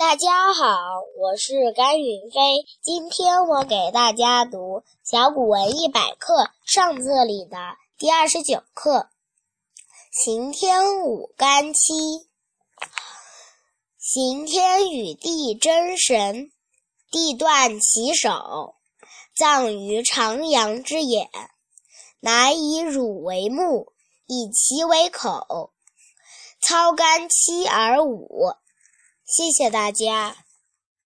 大家好，我是甘云飞。今天我给大家读《小古文一百课》上册里的第二十九课《刑天舞干七》。刑天与地真神，地断其手，葬于长阳之野。乃以乳为目，以其为口，操干七而舞。谢谢大家。